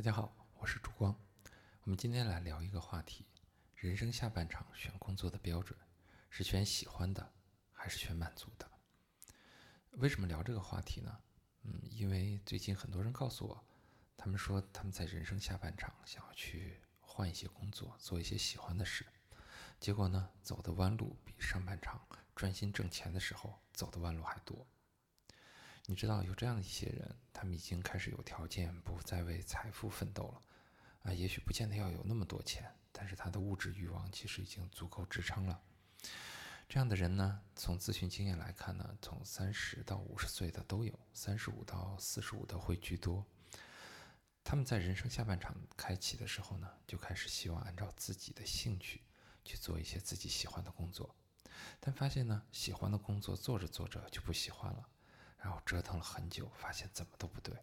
大家好，我是朱光。我们今天来聊一个话题：人生下半场选工作的标准是选喜欢的，还是选满足的？为什么聊这个话题呢？嗯，因为最近很多人告诉我，他们说他们在人生下半场想要去换一些工作，做一些喜欢的事，结果呢，走的弯路比上半场专心挣钱的时候走的弯路还多。你知道有这样的一些人，他们已经开始有条件，不再为财富奋斗了，啊，也许不见得要有那么多钱，但是他的物质欲望其实已经足够支撑了。这样的人呢，从咨询经验来看呢，从三十到五十岁的都有，三十五到四十五的会居多。他们在人生下半场开启的时候呢，就开始希望按照自己的兴趣去做一些自己喜欢的工作，但发现呢，喜欢的工作做着做着就不喜欢了。然后折腾了很久，发现怎么都不对。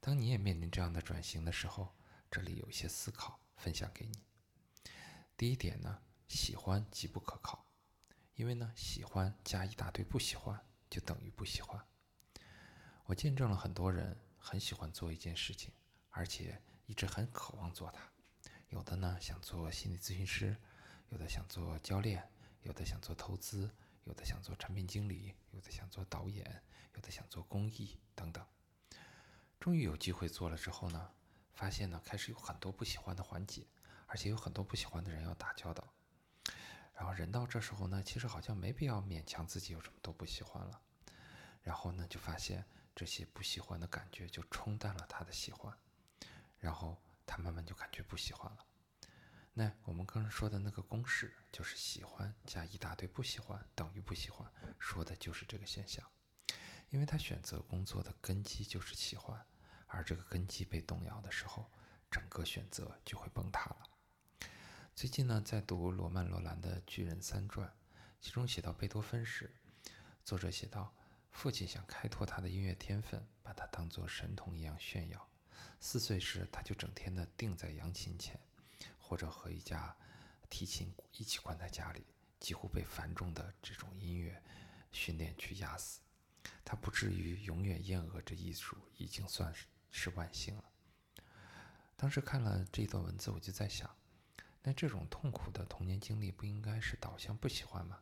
当你也面临这样的转型的时候，这里有一些思考分享给你。第一点呢，喜欢极不可靠，因为呢，喜欢加一大堆不喜欢就等于不喜欢。我见证了很多人很喜欢做一件事情，而且一直很渴望做它。有的呢想做心理咨询师，有的想做教练，有的想做投资。有的想做产品经理，有的想做导演，有的想做公益等等。终于有机会做了之后呢，发现呢开始有很多不喜欢的环节，而且有很多不喜欢的人要打交道。然后人到这时候呢，其实好像没必要勉强自己有什么都不喜欢了。然后呢，就发现这些不喜欢的感觉就冲淡了他的喜欢，然后他慢慢就感觉不喜欢了。那我们刚才说的那个公式，就是喜欢加一大堆不喜欢等于不喜欢，说的就是这个现象。因为他选择工作的根基就是喜欢，而这个根基被动摇的时候，整个选择就会崩塌了。最近呢，在读罗曼·罗兰的《巨人三传》，其中写到贝多芬时，作者写道：父亲想开拓他的音乐天分，把他当作神童一样炫耀。四岁时，他就整天的定在扬琴前。或者和一架提琴一起关在家里，几乎被繁重的这种音乐训练去压死。他不至于永远厌恶这艺术，已经算是是万幸了。当时看了这段文字，我就在想，那这种痛苦的童年经历不应该是导向不喜欢吗？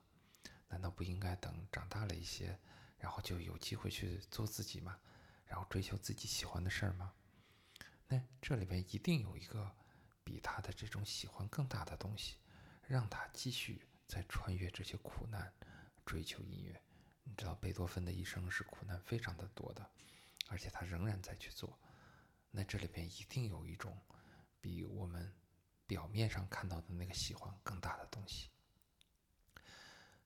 难道不应该等长大了一些，然后就有机会去做自己吗？然后追求自己喜欢的事儿吗？那这里边一定有一个。比他的这种喜欢更大的东西，让他继续在穿越这些苦难，追求音乐。你知道，贝多芬的一生是苦难非常的多的，而且他仍然在去做。那这里边一定有一种比我们表面上看到的那个喜欢更大的东西。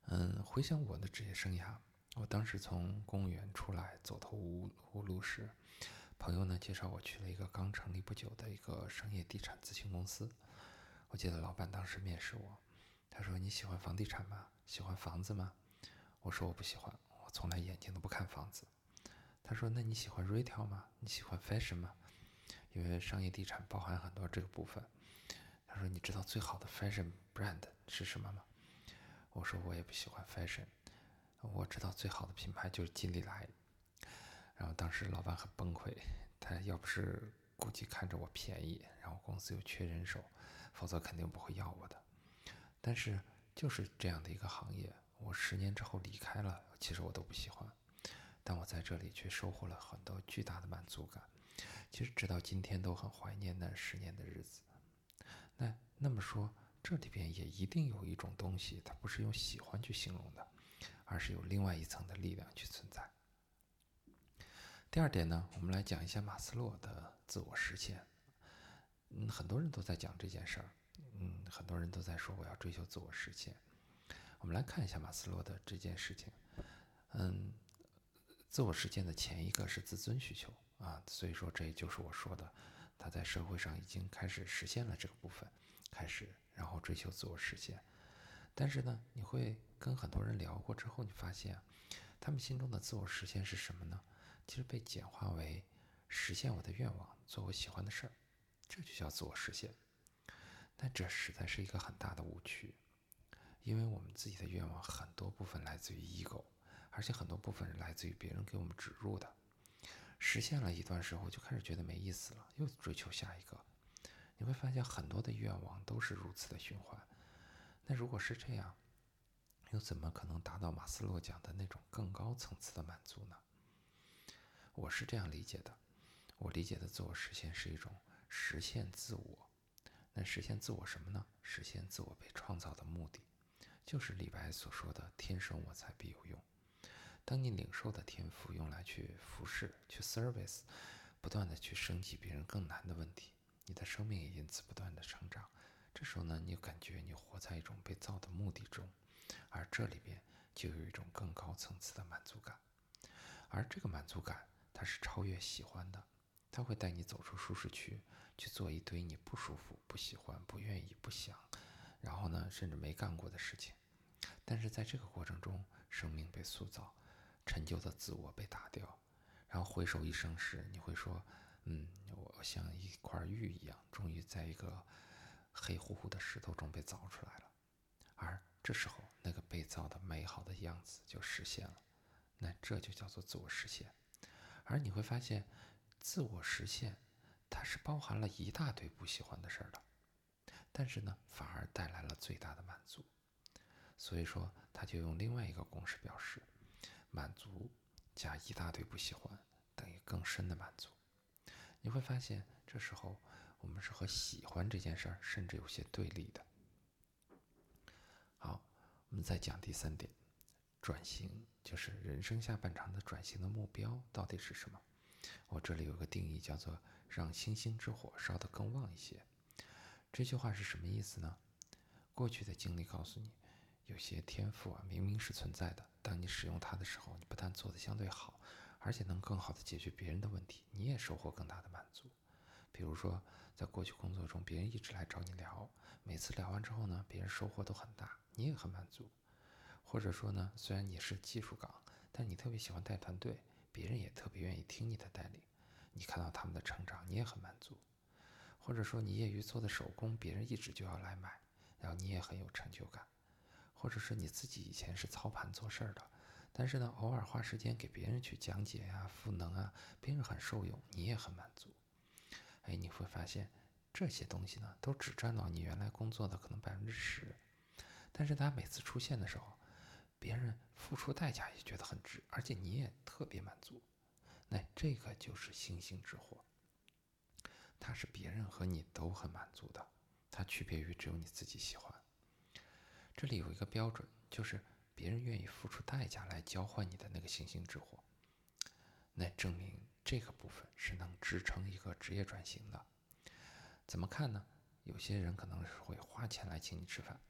嗯，回想我的职业生涯，我当时从公务员出来，走投无无路时。朋友呢介绍我去了一个刚成立不久的一个商业地产咨询公司。我记得老板当时面试我，他说：“你喜欢房地产吗？喜欢房子吗？”我说：“我不喜欢，我从来眼睛都不看房子。”他说：“那你喜欢 retail 吗？你喜欢 fashion 吗？因为商业地产包含很多这个部分。”他说：“你知道最好的 fashion brand 是什么吗？”我说：“我也不喜欢 fashion，我知道最好的品牌就是金利来。”然后当时老板很崩溃，他要不是估计看着我便宜，然后公司又缺人手，否则肯定不会要我的。但是就是这样的一个行业，我十年之后离开了，其实我都不喜欢，但我在这里却收获了很多巨大的满足感。其实直到今天都很怀念那十年的日子。那那么说，这里边也一定有一种东西，它不是用喜欢去形容的，而是有另外一层的力量去存在。第二点呢，我们来讲一下马斯洛的自我实现。嗯，很多人都在讲这件事儿，嗯，很多人都在说我要追求自我实现。我们来看一下马斯洛的这件事情。嗯，自我实现的前一个是自尊需求啊，所以说这就是我说的，他在社会上已经开始实现了这个部分，开始然后追求自我实现。但是呢，你会跟很多人聊过之后，你发现他们心中的自我实现是什么呢？其实被简化为实现我的愿望，做我喜欢的事儿，这就叫自我实现。但这实在是一个很大的误区，因为我们自己的愿望很多部分来自于 ego，而且很多部分是来自于别人给我们植入的。实现了一段时候，就开始觉得没意思了，又追求下一个。你会发现很多的愿望都是如此的循环。那如果是这样，又怎么可能达到马斯洛讲的那种更高层次的满足呢？我是这样理解的，我理解的自我实现是一种实现自我。那实现自我什么呢？实现自我被创造的目的，就是李白所说的“天生我材必有用”。当你领受的天赋用来去服侍、去 service，不断的去升级别人更难的问题，你的生命也因此不断的成长。这时候呢，你感觉你活在一种被造的目的中，而这里边就有一种更高层次的满足感。而这个满足感，它是超越喜欢的，它会带你走出舒适区，去做一堆你不舒服、不喜欢、不愿意、不想，然后呢，甚至没干过的事情。但是在这个过程中，生命被塑造。陈旧的自我被打掉，然后回首一生时，你会说：“嗯，我像一块玉一样，终于在一个黑乎乎的石头中被凿出来了。”而这时候，那个被造的美好的样子就实现了。那这就叫做自我实现。而你会发现，自我实现它是包含了一大堆不喜欢的事儿的，但是呢，反而带来了最大的满足。所以说，他就用另外一个公式表示。满足加一大堆不喜欢等于更深的满足，你会发现这时候我们是和喜欢这件事儿甚至有些对立的。好，我们再讲第三点，转型就是人生下半场的转型的目标到底是什么？我这里有个定义叫做让星星之火烧得更旺一些。这句话是什么意思呢？过去的经历告诉你。有些天赋啊，明明是存在的。当你使用它的时候，你不但做得相对好，而且能更好的解决别人的问题，你也收获更大的满足。比如说，在过去工作中，别人一直来找你聊，每次聊完之后呢，别人收获都很大，你也很满足。或者说呢，虽然你是技术岗，但你特别喜欢带团队，别人也特别愿意听你的带领，你看到他们的成长，你也很满足。或者说，你业余做的手工，别人一直就要来买，然后你也很有成就感。或者是你自己以前是操盘做事儿的，但是呢，偶尔花时间给别人去讲解呀、赋能啊，别人很受用，你也很满足。哎，你会发现这些东西呢，都只占到你原来工作的可能百分之十，但是它每次出现的时候，别人付出代价也觉得很值，而且你也特别满足。那这个就是星星之火，它是别人和你都很满足的，它区别于只有你自己喜欢。这里有一个标准，就是别人愿意付出代价来交换你的那个星星之火，那证明这个部分是能支撑一个职业转型的。怎么看呢？有些人可能是会花钱来请你吃饭，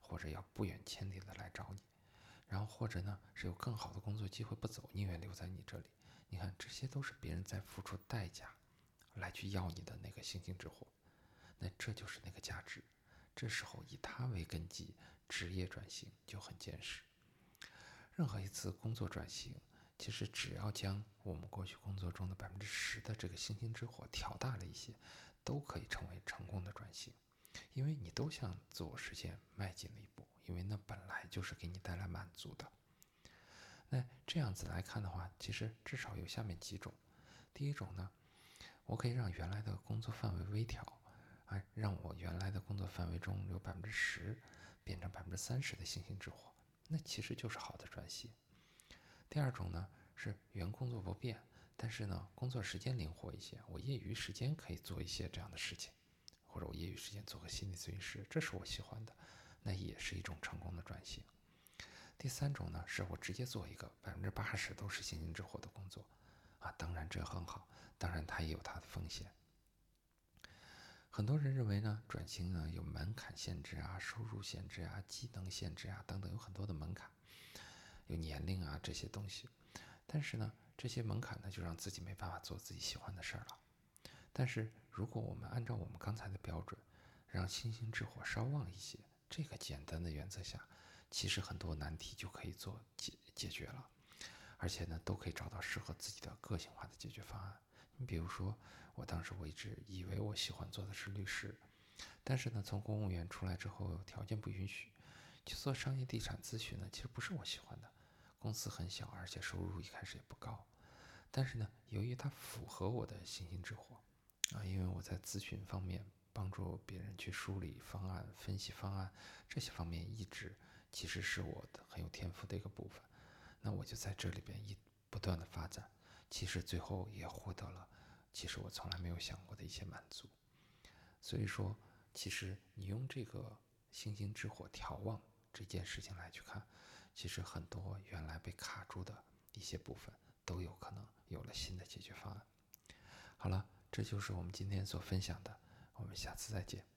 或者要不远千里的来找你，然后或者呢是有更好的工作机会不走，宁愿留在你这里。你看，这些都是别人在付出代价来去要你的那个星星之火，那这就是那个价值。这时候以它为根基，职业转型就很坚实。任何一次工作转型，其实只要将我们过去工作中的百分之十的这个星星之火调大了一些，都可以成为成功的转型，因为你都向自我实现迈进了一步，因为那本来就是给你带来满足的。那这样子来看的话，其实至少有下面几种。第一种呢，我可以让原来的工作范围微调。哎，让我原来的工作范围中有百分之十变成百分之三十的星星之火，那其实就是好的转型。第二种呢是原工作不变，但是呢工作时间灵活一些，我业余时间可以做一些这样的事情，或者我业余时间做个心理咨询师，这是我喜欢的，那也是一种成功的转型。第三种呢是我直接做一个百分之八十都是星星之火的工作，啊，当然这很好，当然它也有它的风险。很多人认为呢，转型呢有门槛限制啊、收入限制啊、技能限制啊等等，有很多的门槛，有年龄啊这些东西。但是呢，这些门槛呢就让自己没办法做自己喜欢的事儿了。但是如果我们按照我们刚才的标准，让星星之火稍旺一些，这个简单的原则下，其实很多难题就可以做解解决了，而且呢都可以找到适合自己的个性化的解决方案。你比如说，我当时我一直以为我喜欢做的是律师，但是呢，从公务员出来之后，条件不允许去做商业地产咨询呢，其实不是我喜欢的，公司很小，而且收入一开始也不高。但是呢，由于它符合我的星星之火啊，因为我在咨询方面帮助别人去梳理方案、分析方案这些方面，一直其实是我的很有天赋的一个部分。那我就在这里边一不断的发展，其实最后也获得了其实我从来没有想过的一些满足。所以说，其实你用这个星星之火调旺这件事情来去看，其实很多原来被卡住的一些部分都有可能有了新的解决方案。好了，这就是我们今天所分享的，我们下次再见。